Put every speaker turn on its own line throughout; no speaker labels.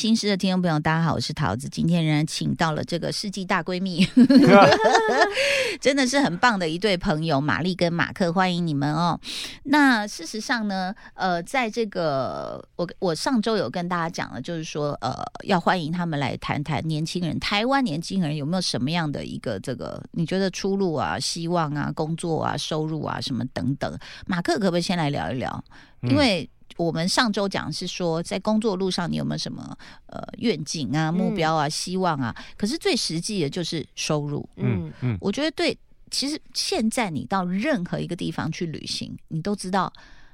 人心事的听众朋友，大家好，我是桃子。今天仍然请到了这个世纪大闺蜜，真的是很棒的一对朋友，玛丽跟马克，欢迎你们哦。那事实上呢，呃，在这个我我上周有跟大家讲了，就是说，呃，要欢迎他们来谈谈年轻人，台湾年轻人有没有什么样的一个这个你觉得出路啊、希望啊、工作啊、收入啊什么等等。马克可不可以先来聊一聊？因为我们上周讲是说，在工作路上你有没有什么呃愿景啊、目标啊、希望啊？可是最实际的就是收入。
嗯嗯，
我觉得对，其实现在你到任何一个地方去旅行，你都知道，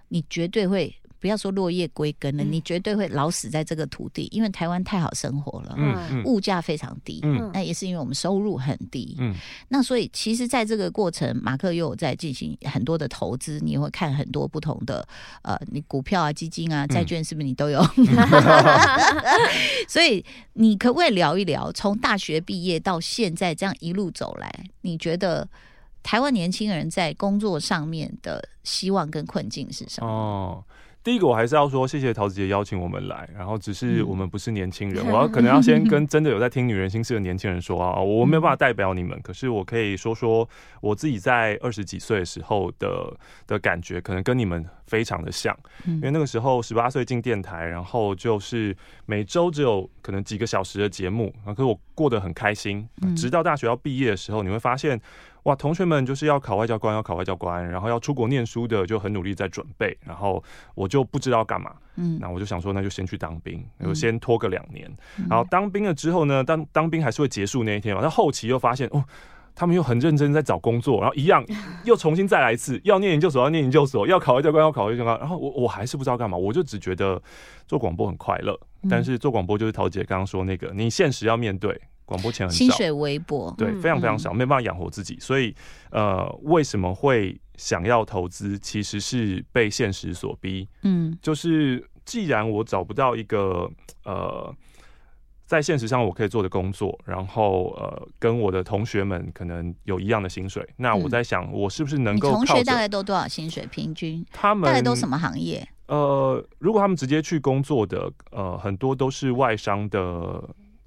你绝对会。不要说落叶归根了，你绝对会老死在这个土地，因为台湾太好生活了，嗯，物价非常低，嗯，那也是因为我们收入很低，嗯，那所以其实，在这个过程，马克又有在进行很多的投资，你会看很多不同的，呃，你股票啊、基金啊、债券是不是你都有？所以你可不可以聊一聊，从大学毕业到现在这样一路走来，你觉得台湾年轻人在工作上面的希望跟困境是什么？哦。
第一个，我还是要说谢谢桃子姐邀请我们来，然后只是我们不是年轻人，我要可能要先跟真的有在听《女人心事》的年轻人说啊，我没有办法代表你们，可是我可以说说我自己在二十几岁的时候的的感觉，可能跟你们非常的像，因为那个时候十八岁进电台，然后就是每周只有可能几个小时的节目，可是我过得很开心，直到大学要毕业的时候，你会发现。哇，同学们就是要考外交官，要考外交官，然后要出国念书的就很努力在准备，然后我就不知道干嘛，嗯，那我就想说，那就先去当兵，我先拖个两年，然后当兵了之后呢，当当兵还是会结束那一天嘛，但后期又发现哦，他们又很认真在找工作，然后一样 又重新再来一次，要念研究所要念研究所，要考外交官要考外交官，然后我我还是不知道干嘛，我就只觉得做广播很快乐，但是做广播就是陶姐刚刚说那个，你现实要面对。广播钱很少，
薪水微薄，
对，非常非常少，没办法养活自己。所以，呃，为什么会想要投资？其实是被现实所逼。嗯，就是既然我找不到一个呃，在现实上我可以做的工作，然后呃，跟我的同学们可能有一样的薪水，那我在想，我是不是能够？
同学大概都多少薪水？平均？
他们
大概都什么行业？
呃，如果他们直接去工作的，呃，很多都是外商的。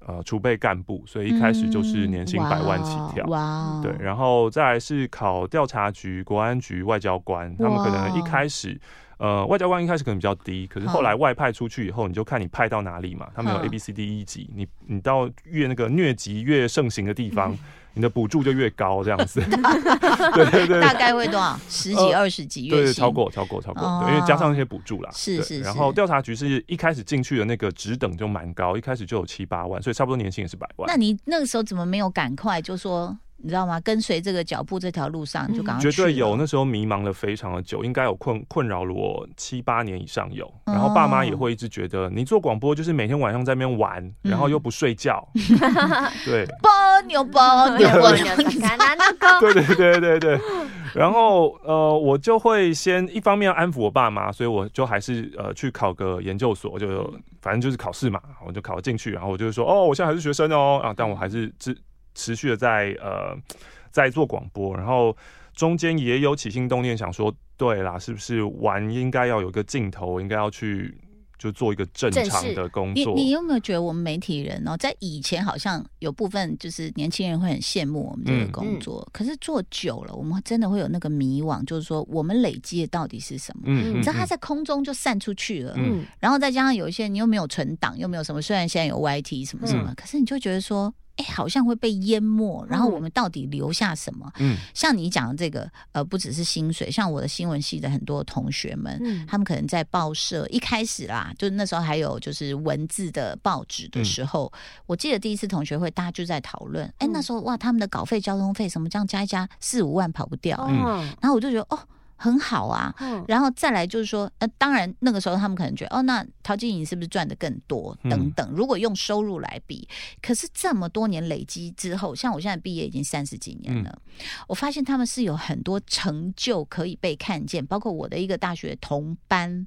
呃，储备干部，所以一开始就是年薪百万起跳。哇，对，然后再来是考调查局、国安局、外交官，他们可能一开始，呃，外交官一开始可能比较低，可是后来外派出去以后，你就看你派到哪里嘛。他们有 A、B、C、D 一级，你你到越那个疟疾越盛行的地方。你的补助就越高，这样子，对对对，
大概会多少？十几、二十几月
对，超过、超过、超过，对因为加上一些补助啦。
是是。
然后调查局是一开始进去的那个职等就蛮高，一开始就有七八万，所以差不多年薪也是百万。
那你那个时候怎么没有赶快就说？你知道吗？跟随这个脚步这条路上，就刚
绝对有。那时候迷茫了非常的久，应该有困困扰了我七八年以上有。然后爸妈也会一直觉得你做广播就是每天晚上在那边玩，然后又不睡觉。对，
波牛波牛波牛，
对对对对对。然后呃，我就会先一方面安抚我爸妈，所以我就还是呃去考个研究所，就反正就是考试嘛，我就考进去。然后我就说哦，我现在还是学生哦啊，但我还是自。持续的在呃在做广播，然后中间也有起心动念想说，对啦，是不是玩应该要有个镜头，应该要去就做一个正常的工作。
你你有没有觉得我们媒体人哦，在以前好像有部分就是年轻人会很羡慕我们这个工作，可是做久了，我们真的会有那个迷惘，就是说我们累积的到底是什么？嗯，你知道它在空中就散出去了，嗯，然后再加上有一些你又没有存档，又没有什么，虽然现在有 YT 什么什么，可是你就觉得说。哎，好像会被淹没，然后我们到底留下什么？嗯，像你讲的这个，呃，不只是薪水，像我的新闻系的很多同学们，他们可能在报社一开始啦，就那时候还有就是文字的报纸的时候，我记得第一次同学会，大家就在讨论，哎，那时候哇，他们的稿费、交通费什么这样加一加，四五万跑不掉，嗯，然后我就觉得哦。很好啊，嗯然后再来就是说，呃，当然那个时候他们可能觉得，哦，那陶晶莹是不是赚的更多等等？如果用收入来比，可是这么多年累积之后，像我现在毕业已经三十几年了，我发现他们是有很多成就可以被看见，包括我的一个大学同班，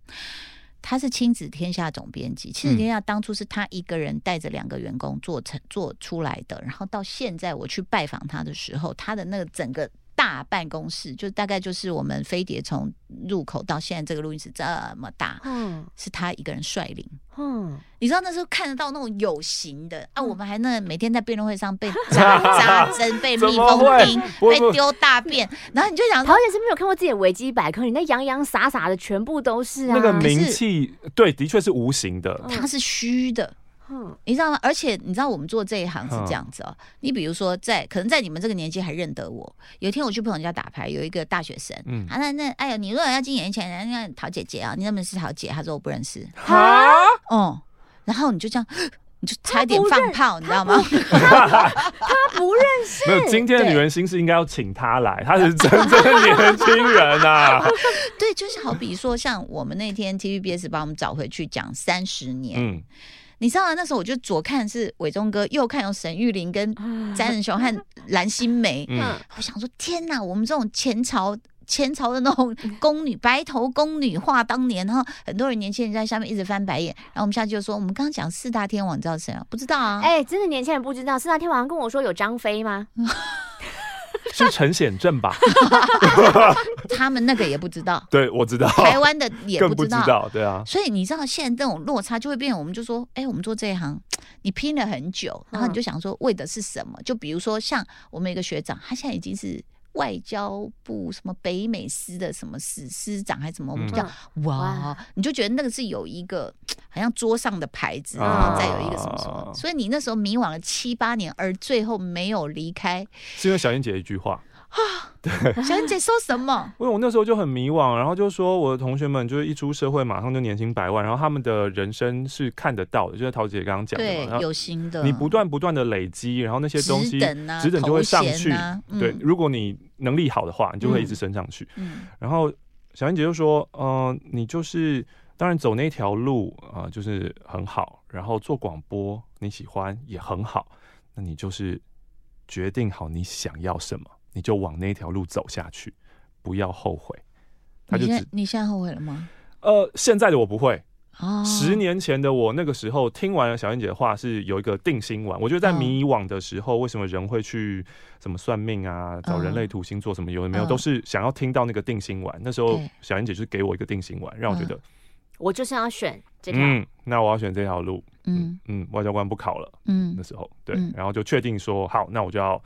他是亲子天下总编辑，亲子天下当初是他一个人带着两个员工做成做出来的，然后到现在我去拜访他的时候，他的那个整个。大办公室就大概就是我们飞碟从入口到现在这个录音室这么大，嗯，是他一个人率领，嗯，你知道那时候看得到那种有形的啊，我们还那每天在辩论会上被 扎扎针、被蜜蜂叮、被丢大便，然后你就想，
陶姐是没有看过自己的维基百科，你那洋洋洒洒的全部都是啊，
那个名气，对，的确是无形的，
它是虚的。嗯，你知道吗？而且你知道我们做这一行是这样子哦。你比如说，在可能在你们这个年纪还认得我。有一天我去朋友家打牌，有一个大学生，嗯，啊那那哎呦，你如果要进演艺圈，那那陶姐姐啊，你认不认识陶姐？他说我不认识。啊，哦，然后你就这样，你就差点放炮，你知道吗？
他不认 识。
没有，今天的女人心是应该要请他来，他是真正的年轻人啊。
对，就是好比说，像我们那天 TVBS 把我们找回去讲三十年，嗯。你知道吗？那时候我就左看是伟忠哥，右看有沈玉琳跟詹仁雄和蓝心湄。嗯，我想说，天哪！我们这种前朝前朝的那种宫女，白头宫女话当年，然后很多人年轻人在下面一直翻白眼。然后我们下去就说，我们刚刚讲四大天王，你知道谁啊？不知道啊？
哎，真的年轻人不知道四大天王，跟我说有张飞吗？
是陈显正吧？
他们那个也不知道。
对，我知道。
台湾的也
不知
道。
对啊。
所以你知道现在这种落差就会变，我们就说，哎，我们做这一行，你拼了很久，然后你就想说，为的是什么？就比如说像我们一个学长，他现在已经是。外交部什么北美司的什么司司长还是什么，我们叫哇，你就觉得那个是有一个好像桌上的牌子，然后再有一个什么什么，所以你那时候迷惘了七八年，而最后没有离开，
是因为小燕姐一句话。啊，对，
小燕姐说什么？
因为我那时候就很迷惘，然后就说我的同学们就是一出社会马上就年薪百万，然后他们的人生是看得到的，就是陶姐刚刚讲
的，有心的，
你不断不断的累积，然后那些东西
只
等就会上去。对，如果你能力好的话，你就会一直升上去。嗯，然后小燕姐就说，嗯，你就是当然走那条路啊，就是很好，然后做广播你喜欢也很好，那你就是决定好你想要什么。你就往那条路走下去，不要后悔。
他就你你现在后悔了吗？
呃，现在的我不会。哦，十年前的我，那个时候听完了小燕姐的话，是有一个定心丸。我觉得在迷惘的时候，为什么人会去什么算命啊，找人类图星座什么有的没有，都是想要听到那个定心丸。那时候小燕姐就给我一个定心丸，让我觉得
我就是要选这条。
嗯，那我要选这条路。嗯嗯，外交官不考了。嗯，那时候对，然后就确定说好，那我就要。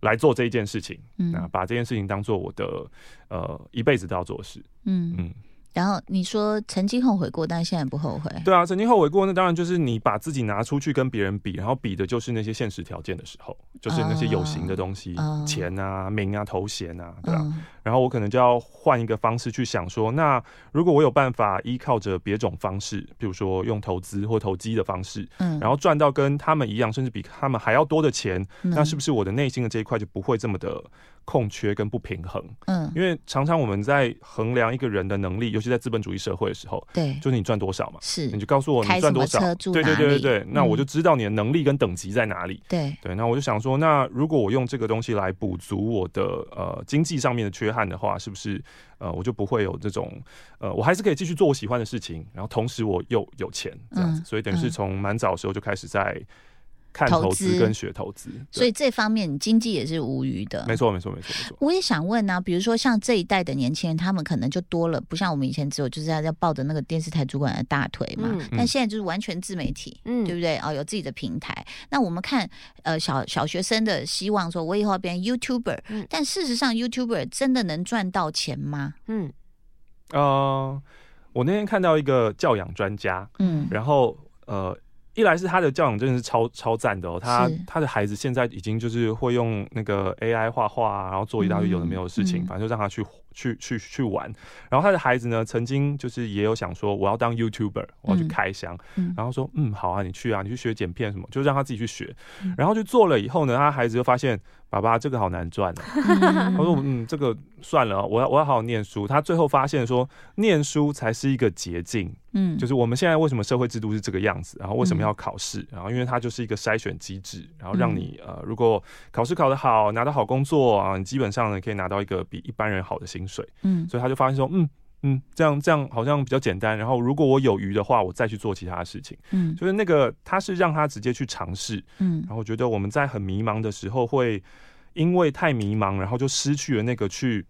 来做这一件事情，那，把这件事情当做我的呃一辈子都要做的事，嗯。
嗯。然后你说曾经后悔过，但现在不后悔。
对啊，曾经后悔过，那当然就是你把自己拿出去跟别人比，然后比的就是那些现实条件的时候，就是那些有形的东西，钱啊、名啊、头衔啊，对吧？然后我可能就要换一个方式去想说，那如果我有办法依靠着别种方式，比如说用投资或投机的方式，嗯，然后赚到跟他们一样，甚至比他们还要多的钱，那是不是我的内心的这一块就不会这么的？空缺跟不平衡，嗯，因为常常我们在衡量一个人的能力，尤其在资本主义社会的时候，
对，
就是你赚多少嘛，
是，
你就告诉我你赚多少，对对对对对，那我就知道你的能力跟等级在哪里，
对。
对，那我就想说，那如果我用这个东西来补足我的呃经济上面的缺憾的话，是不是呃我就不会有这种呃我还是可以继续做我喜欢的事情，然后同时我又有钱这样子，所以等于是从蛮早的时候就开始在。看投资跟学投资，
所以这方面经济也是无余的。
没错，没错，没错，没错。
我也想问呢，比如说像这一代的年轻人，他们可能就多了，不像我们以前只有就是要要抱着那个电视台主管的大腿嘛。但现在就是完全自媒体，嗯，对不对？哦，有自己的平台。那我们看呃小小学生的希望，说我以后要变 YouTuber，但事实上 YouTuber 真的能赚到钱吗？嗯，
呃，我那天看到一个教养专家，嗯，然后呃。一来是他的教养真的是超超赞的哦，他他的孩子现在已经就是会用那个 AI 画画，然后做一大堆有的没有的事情，反正就让他去去去去玩。然后他的孩子呢，曾经就是也有想说我要当 YouTuber，我要去开箱，然后说嗯好啊，你去啊，你去学剪片什么，就让他自己去学。然后去做了以后呢，他孩子就发现。爸爸，这个好难赚啊！他说：“嗯，这个算了，我要我要好好念书。”他最后发现说，念书才是一个捷径。嗯，就是我们现在为什么社会制度是这个样子，然后为什么要考试，然后因为它就是一个筛选机制，然后让你呃，如果考试考得好，拿到好工作啊，你基本上呢可以拿到一个比一般人好的薪水。嗯，所以他就发现说，嗯。嗯，这样这样好像比较简单。然后如果我有余的话，我再去做其他的事情。嗯，就是那个他是让他直接去尝试。嗯，然后觉得我们在很迷茫的时候，会因为太迷茫，然后就失去了那个去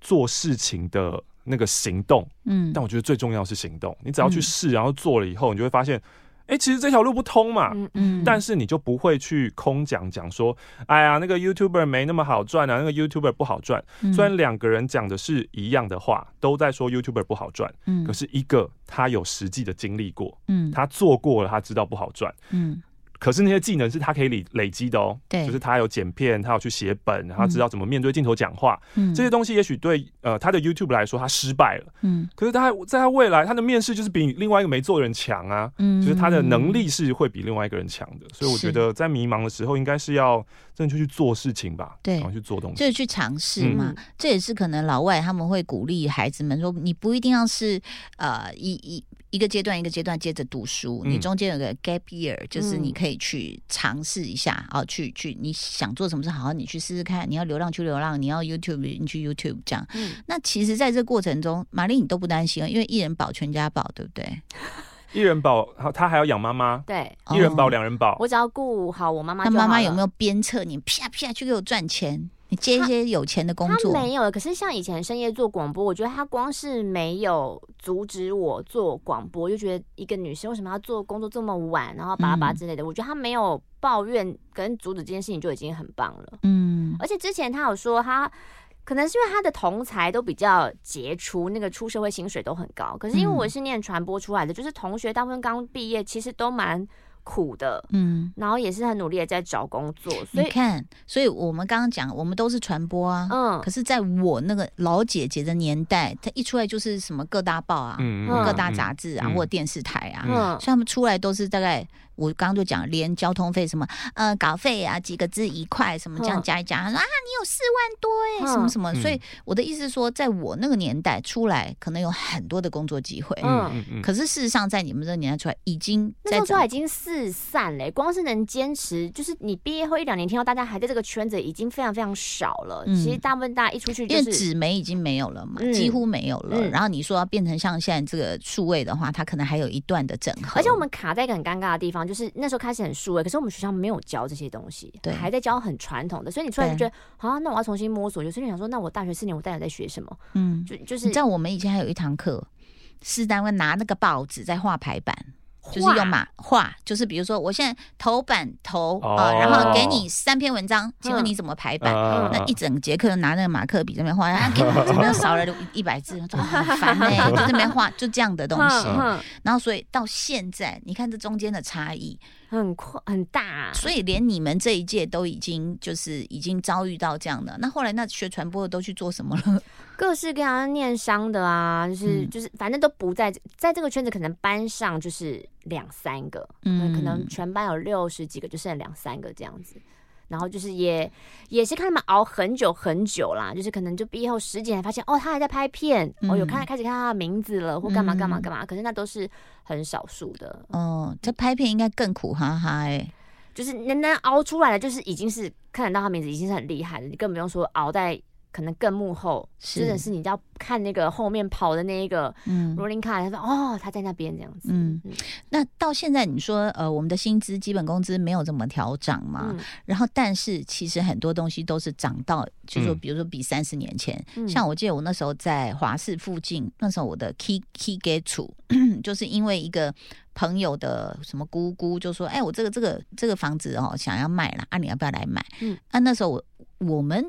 做事情的那个行动，嗯，但我觉得最重要是行动。你只要去试，然后做了以后，你就会发现，哎，其实这条路不通嘛，嗯嗯，但是你就不会去空讲讲说，哎呀，那个 YouTuber 没那么好赚啊，那个 YouTuber 不好赚。虽然两个人讲的是一样的话，都在说 YouTuber 不好赚，嗯，可是一个他有实际的经历过，嗯，他做过了，他知道不好赚，嗯。可是那些技能是他可以累累积的哦，
对，
就是他有剪片，他有去写本，然后知道怎么面对镜头讲话，嗯，这些东西也许对呃他的 YouTube 来说他失败了，嗯，可是他在他未来他的面试就是比另外一个没做的人强啊，嗯，就是他的能力是会比另外一个人强的，所以我觉得在迷茫的时候应该是要真的就去做事情吧，
对，
然后去做东西，
就是去尝试嘛，这也是可能老外他们会鼓励孩子们说，你不一定要是呃一一。一个阶段一个阶段接着读书，你中间有个 gap year，就是你可以去尝试一下啊，去去你想做什么事，好好你去试试看。你要流浪去流浪，你要 YouTube 你去 YouTube 这样。那其实在这过程中，玛丽你都不担心啊，因为一人保全家保，对不对？
一人保，他还要养妈妈。
对，
一人保两人保，
我只要顾好我妈妈。
那妈妈有没有鞭策你？啪啪去给我赚钱。你接一些有钱的工作，
他没有。可是像以前深夜做广播，我觉得他光是没有阻止我做广播，就觉得一个女生为什么要做工作这么晚，然后巴拉巴之类的。我觉得他没有抱怨跟阻止这件事情就已经很棒了。嗯，而且之前他有说，他可能是因为他的同才都比较杰出，那个出社会薪水都很高。可是因为我是念传播出来的，就是同学大部分刚毕业，其实都蛮。苦的，嗯，然后也是很努力的在找工作。
你看，所以我们刚刚讲，我们都是传播啊，嗯，可是在我那个老姐姐的年代，她一出来就是什么各大报啊，嗯各大杂志啊，或者电视台啊，所以他们出来都是大概。我刚刚就讲，连交通费什么，呃，稿费啊，几个字一块，什么这样加一加，他说啊，你有四万多哎，什么什么，所以我的意思是说，在我那个年代出来，可能有很多的工作机会，嗯嗯嗯。可是事实上，在你们这个年代出来，已经
那时候已经四散嘞，光是能坚持，就是你毕业后一两年，听到大家还在这个圈子，已经非常非常少了。其实大部分大家一出去，
因为纸媒已经没有了嘛，几乎没有了。然后你说要变成像现在这个数位的话，它可能还有一段的整合。
而且我们卡在一个很尴尬的地方，就是那时候开始很数位，可是我们学校没有教这些东西，对，还在教很传统的，所以你突然就觉得，啊，那我要重新摸索。有时候想说，那我大学四年我到底在学什么？嗯，就就是
你知道，我们以前还有一堂课，是单位拿那个报纸在画排版。就是用马画，就是比如说，我现在头版头啊，然后给你三篇文章，请问你怎么排版？那一整节课拿那个马克笔在那边画，给我这边少了一百字，很 烦哎，就这边画就这样的东西。然后所以到现在，你看这中间的差异。
很快很大，
所以连你们这一届都已经就是已经遭遇到这样的。那后来那学传播的都去做什么了？
各式各样念商的啊，就是就是反正都不在在这个圈子，可能班上就是两三个，嗯，可能全班有六十几个，就剩两三个这样子。然后就是也也是看他们熬很久很久啦，就是可能就毕业后十几年发现哦，他还在拍片，哦有看开始看他的名字了，或干嘛干嘛干嘛。可是那都是很少数的。
哦，这拍片应该更苦哈哈哎，
就是能能熬出来的，就是已经是看得到他名字，已经是很厉害的，你更不用说熬在。可能更幕后，真的是你要看那个后面跑的那一个 rolling car，他说哦，他在那边这样子。嗯，
那到现在你说呃，我们的薪资基本工资没有怎么调涨嘛？然后但是其实很多东西都是涨到，就说比如说比三十年前，像我记得我那时候在华市附近，那时候我的 key key get 处，就是因为一个朋友的什么姑姑就说，哎，我这个这个这个房子哦想要卖了，啊，你要不要来买？嗯，啊，那时候我我们。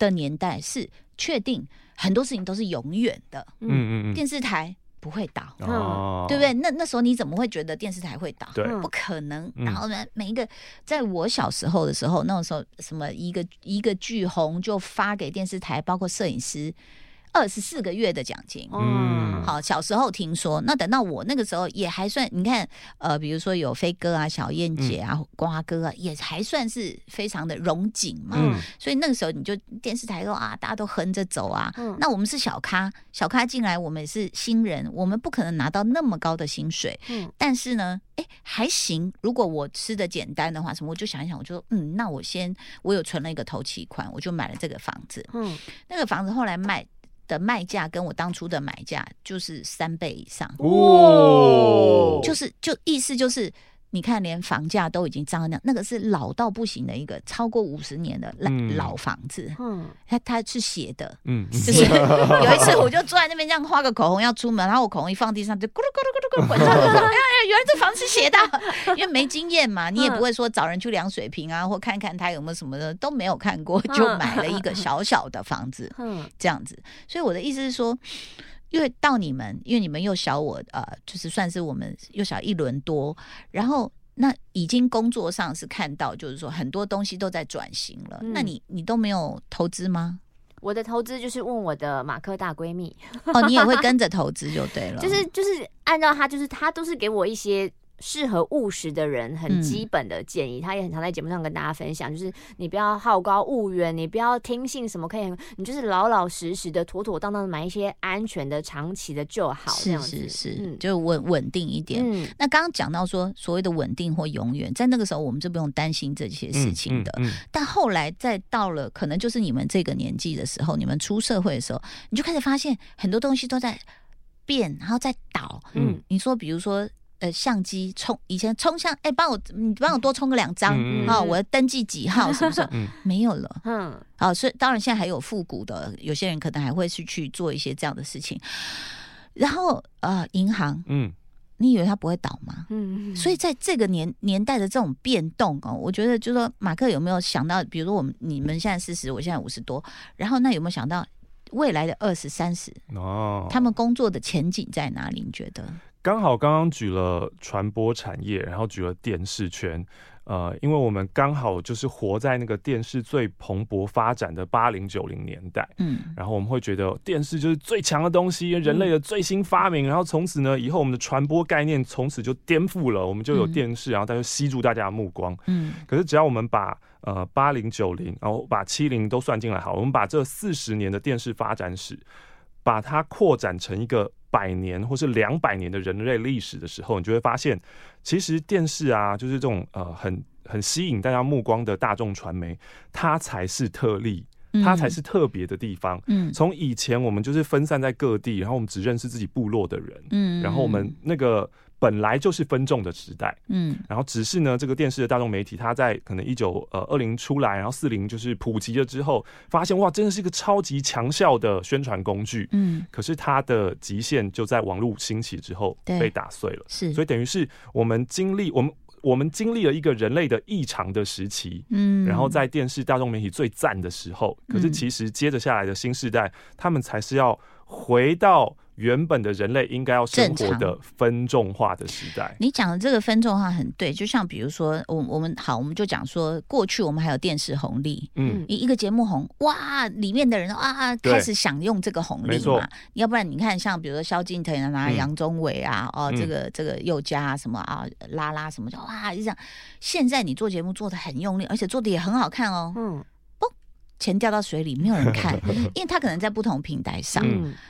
的年代是确定很多事情都是永远的，嗯嗯嗯，电视台不会倒，哦，对不对？那那时候你怎么会觉得电视台会倒？
对，
不可能。然后呢，每一个在我小时候的时候，那个时候什么一个一个剧红就发给电视台，包括摄影师。二十四个月的奖金，嗯，好，小时候听说，那等到我那个时候也还算，你看，呃，比如说有飞哥啊、小燕姐啊、瓜哥啊，也还算是非常的荣景嘛，嗯，所以那个时候你就电视台说啊，大家都横着走啊，嗯，那我们是小咖，小咖进来，我们也是新人，我们不可能拿到那么高的薪水，嗯，但是呢，哎，还行，如果我吃的简单的话，什么，我就想一想，我就说嗯，那我先，我有存了一个头期款，我就买了这个房子，嗯，那个房子后来卖。的卖价跟我当初的买价就是三倍以上。哦，就是就意思就是你看，连房价都已经涨那样，那个是老到不行的一个超过五十年的老老房子。嗯，它它是斜的，嗯，就是有一次我就坐在那边这样画个口红要出门，然后我口红一放地上就咕噜咕噜咕噜咕噜滚下来，哎呀，原来这房子斜的，因为没经验嘛，你也不会说找人去量水平啊，或看看他有没有什么的都没有看过，就买了一个小小的房子，嗯，这样子。所以我的意思是说。因为到你们，因为你们又小我，呃，就是算是我们又小一轮多，然后那已经工作上是看到，就是说很多东西都在转型了。那你你都没有投资吗？
我的投资就是问我的马克大闺蜜
哦，你也会跟着投资就对了，
就是就是按照他，就是他都是给我一些。适合务实的人，很基本的建议，他也很常在节目上跟大家分享，就是你不要好高骛远，你不要听信什么可以，你就是老老实实的、妥妥当当的买一些安全的、长期的就好。
是是是，就稳稳定一点。那刚刚讲到说，所谓的稳定或永远，在那个时候我们就不用担心这些事情的。但后来再到了，可能就是你们这个年纪的时候，你们出社会的时候，你就开始发现很多东西都在变，然后在倒。嗯，你说比如说。呃，相机冲以前冲相，哎，帮我你帮我多冲个两张啊！我要登记几号是不是？没有了。嗯，好，所以当然现在还有复古的，有些人可能还会是去做一些这样的事情。然后呃，银行，嗯，你以为它不会倒吗？嗯，所以在这个年年代的这种变动哦，我觉得就说马克有没有想到，比如说我们你们现在四十，我现在五十多，然后那有没有想到未来的二十三十哦，他们工作的前景在哪里？你觉得？
刚好刚刚举了传播产业，然后举了电视圈，呃，因为我们刚好就是活在那个电视最蓬勃发展的八零九零年代，嗯，然后我们会觉得电视就是最强的东西，人类的最新发明，然后从此呢，以后我们的传播概念从此就颠覆了，我们就有电视，然后它就吸住大家的目光，嗯，可是只要我们把呃八零九零，然后把七零都算进来，好，我们把这四十年的电视发展史，把它扩展成一个。百年或是两百年的人类历史的时候，你就会发现，其实电视啊，就是这种呃很很吸引大家目光的大众传媒，它才是特例，它才是特别的地方。嗯，从以前我们就是分散在各地，然后我们只认识自己部落的人，嗯，然后我们那个。本来就是分众的时代，嗯，然后只是呢，这个电视的大众媒体，它在可能一九呃二零出来，然后四零就是普及了之后，发现哇，真的是一个超级强效的宣传工具，嗯，可是它的极限就在网络兴起之后被打碎了，
是，
所以等于是我们经历我们我们经历了一个人类的异常的时期，嗯，然后在电视大众媒体最赞的时候，可是其实接着下来的新时代，他们才是要回到。原本的人类应该要生活的分众化的时代，
你讲的这个分众化很对。就像比如说，我我们好，我们就讲说，过去我们还有电视红利，嗯，一一个节目红，哇，里面的人啊开始享用这个红利嘛。要不然你看，像比如说萧敬腾啊、杨宗纬啊，哦，这个这个佑嘉啊什么啊，拉拉什么，就哇，就这样。现在你做节目做的很用力，而且做的也很好看哦，嗯。钱掉到水里，没有人看，因为他可能在不同平台上，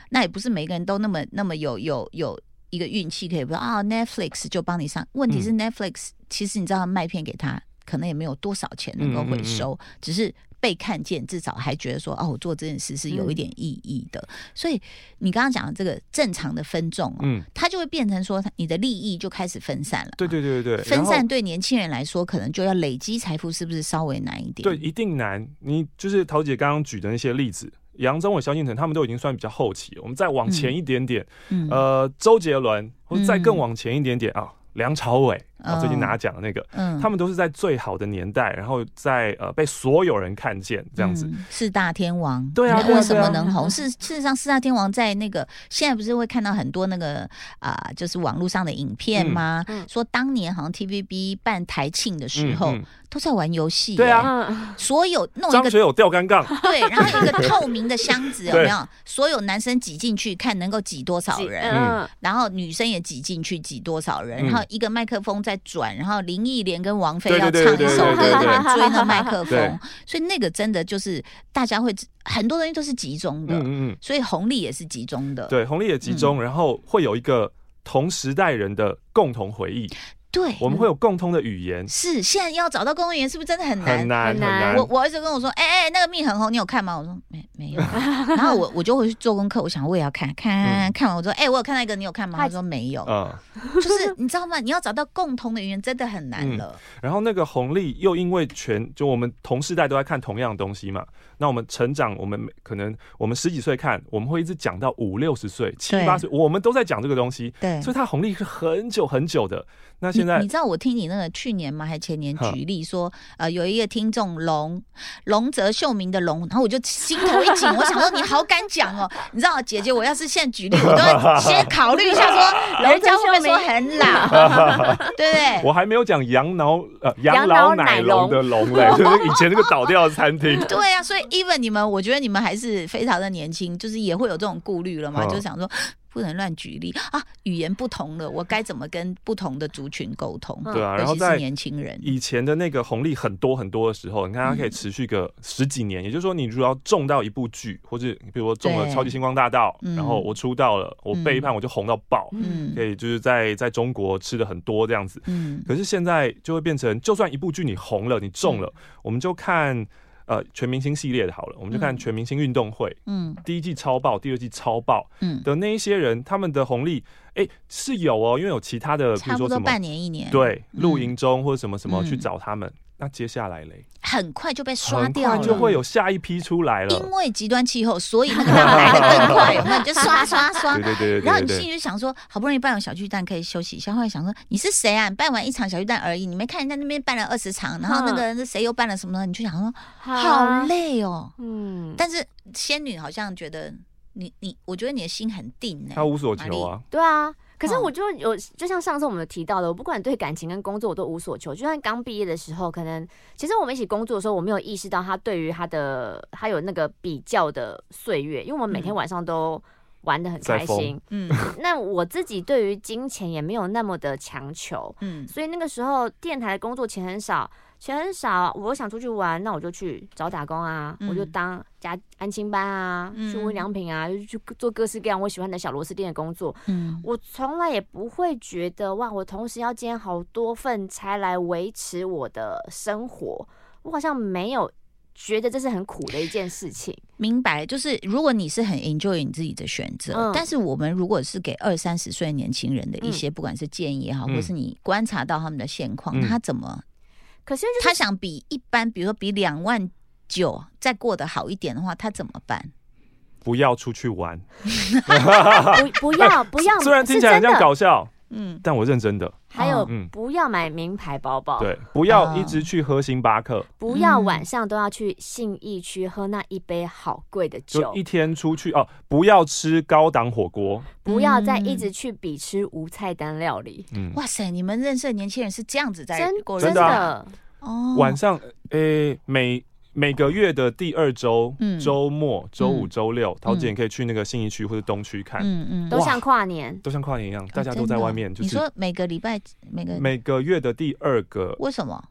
那也不是每个人都那么那么有有有一个运气可以说啊，Netflix 就帮你上。问题是 Netflix 其实你知道卖片给他，可能也没有多少钱能够回收，只是。被看见，至少还觉得说哦，我做这件事是有一点意义的。所以你刚刚讲的这个正常的分众，嗯，它就会变成说，你的利益就开始分散了。
对对对对对，
分散对年轻人来说，可能就要累积财富，是不是稍微难一点？
对，一定难。你就是桃姐刚刚举的那些例子，杨宗纬、萧敬腾，他们都已经算比较后期。我们再往前一点点，嗯呃，周杰伦，或者再更往前一点点啊。梁朝伟啊，最近拿奖的那个，嗯他们都是在最好的年代，然后在呃被所有人看见这样子。
四大天王，
对啊，
为什么能红？事事实上，四大天王在那个现在不是会看到很多那个啊，就是网络上的影片吗？说当年好像 TVB 办台庆的时候。都在玩游戏，
对啊，
所有弄一个
水友吊杆杠，
对，然后有一个 透明的箱子，有没有？所有男生挤进去看能够挤多少人，嗯，然后女生也挤进去挤多少人，然后一个麦克风在转，然后林忆莲跟王菲要唱一首歌，追那麦克风，所以那个真的就是大家会很多东西都是集中的，嗯嗯，所以红利也是集中的，
对，红利也集中，然后会有一个同时代人的共同回忆。
对，
我们会有共通的语言。
是，现在要找到共同语言，是不是真的很难？
很难很难。
我我儿子跟我说：“哎哎，那个蜜很红，你有看吗？”我说：“没。”没有。然后我我就回去做功课，我想我也要看看看完，我说哎，我有看到一个，你有看吗？他说没有。嗯，就是你知道吗？你要找到共同的语言真的很难了。
然后那个红利又因为全就我们同世代都在看同样的东西嘛，那我们成长，我们可能我们十几岁看，我们会一直讲到五六十岁、七八岁，我们都在讲这个东西。
对，
所以它红利是很久很久的。那现在
你知道我听你那个去年吗？还前年举例说，呃，有一个听众龙龙泽秀明的龙，然后我就心头一紧，我想说你好敢讲哦，你知道姐姐，我要是现在举例，我都会先考虑一下说，人家会不会说很老，对不对？
我还没有讲羊脑呃羊老奶龙的龙嘞，就是以前那个倒掉的餐厅。
对啊，所以 even 你们，我觉得你们还是非常的年轻，就是也会有这种顾虑了嘛，就想说。不能乱举例啊！语言不同了，我该怎么跟不同的族群沟通？
对啊，然后在
年轻人
以前的那个红利很多很多的时候，你看它可以持续个十几年。也就是说，你如果要中到一部剧，或者比如说中了《超级星光大道》，然后我出道了，我背叛我就红到爆，嗯，可以就是在在中国吃的很多这样子。嗯，可是现在就会变成，就算一部剧你红了，你中了，我们就看。呃，全明星系列的好了，我们就看全明星运动会。嗯，第一季超爆，第二季超爆。嗯，的那一些人，他们的红利，哎，是有哦，因为有其他的，比如说什么
半年一年，
对，露营中或者什么什么去找他们。那接下来嘞，
很快就被刷掉了，
就会有下一批出来了。
因为极端气候，所以那个浪来的更快，那你就刷刷刷。
对对对
然后你心里就想说，好不容易办完小巨蛋可以休息一下，后来想说，你是谁啊？你办完一场小巨蛋而已，你没看人家那边办了二十场，然后那个那谁又办了什么？你就想说，好累哦。嗯。但是仙女好像觉得你你，我觉得你的心很定呢。
他无所求啊。
对啊。可是我就有，就像上次我们提到的，我不管对感情跟工作，我都无所求。就算刚毕业的时候，可能其实我们一起工作的时候，我没有意识到他对于他的他有那个比较的岁月，因为我们每天晚上都玩的很开心。嗯，那我自己对于金钱也没有那么的强求。嗯，所以那个时候电台的工作钱很少。钱很少，我想出去玩，那我就去找打工啊，我就当家安亲班啊，去温良品啊，就去做各式各样我喜欢的小螺丝店的工作。嗯，我从来也不会觉得哇，我同时要兼好多份才来维持我的生活，我好像没有觉得这是很苦的一件事情。
明白，就是如果你是很 enjoy 你自己的选择，但是我们如果是给二三十岁年轻人的一些，不管是建议也好，或是你观察到他们的现况，他怎么？
可是
他想比一般，比如说比两万九再过得好一点的话，他怎么办？
不要出去玩，
不不要不要。
虽然听起来很像搞笑，嗯，但我认真的。
还有，不要买名牌包包，
对，不要一直去喝星巴克，
不要晚上都要去信义区喝那一杯好贵的酒，
一天出去哦，不要吃高档火锅，
不要再一直去比吃无菜单料理。
嗯，哇塞，你们认识的年轻人是这样子在过
真的。
哦，晚上诶每。每个月的第二周周末，周五、周六，桃姐可以去那个信义区或者东区看，嗯
嗯，都像跨年，
都像跨年一样，大家都在外面。就是
你说每个礼拜每个
每个月的第二个，
为什么？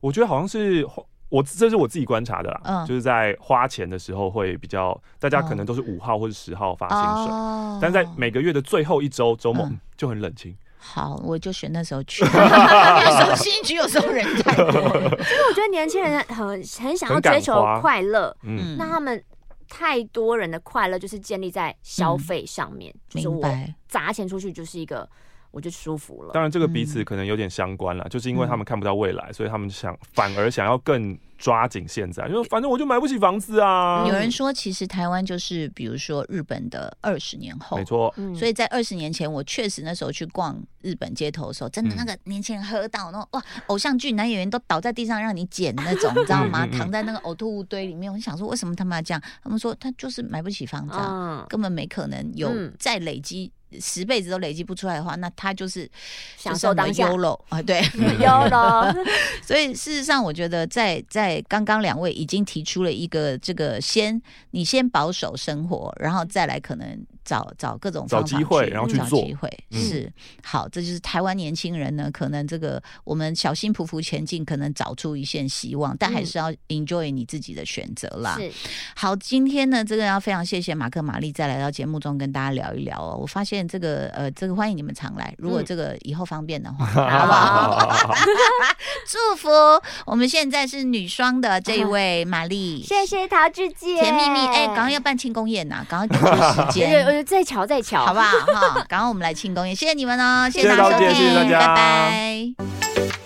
我觉得好像是我这是我自己观察的啦，嗯，就是在花钱的时候会比较，大家可能都是五号或者十号发薪水，但在每个月的最后一周周末就很冷清。
好，我就选那时候去，因为时候新局有时候人太多。
其实我觉得年轻人很很想要追求快乐，嗯，那他们太多人的快乐就是建立在消费上面，就是我砸钱出去就是一个。我就舒服了。
当然，这个彼此可能有点相关了，就是因为他们看不到未来，所以他们想反而想要更抓紧现在，因为反正我就买不起房子啊。
有人说，其实台湾就是比如说日本的二十年后，
没错。
所以在二十年前，我确实那时候去逛日本街头的时候，真的那个年轻人喝到那种哇，偶像剧男演员都倒在地上让你捡那种，你知道吗？躺在那个呕吐物堆里面。我想说，为什么他们要这样？他们说他就是买不起房子，啊根本没可能有再累积。十辈子都累积不出来的话，那他就是
享受当下
啊，对，
YOLO。
所以事实上，我觉得在在刚刚两位已经提出了一个这个先你先保守生活，然后再来可能找找各种
找机会，然后去做
机会。是好，这就是台湾年轻人呢，可能这个我们小心匍匐前进，可能找出一线希望，但还是要 enjoy 你自己的选择啦。
是
好，今天呢，这个要非常谢谢马克玛丽再来到节目中跟大家聊一聊哦。我发现这个呃，这个欢迎你们常来，如果这个以后方便的话，好不好？祝福我们现在是女双的这一位玛丽，
谢谢陶志姐，
甜蜜蜜。哎，刚刚要办庆功宴呐，赶快给出时间，
我再瞧再瞧，
好不好？哈，赶快我们来庆功宴，谢谢你们哦，
谢谢
大家收
听，拜
拜。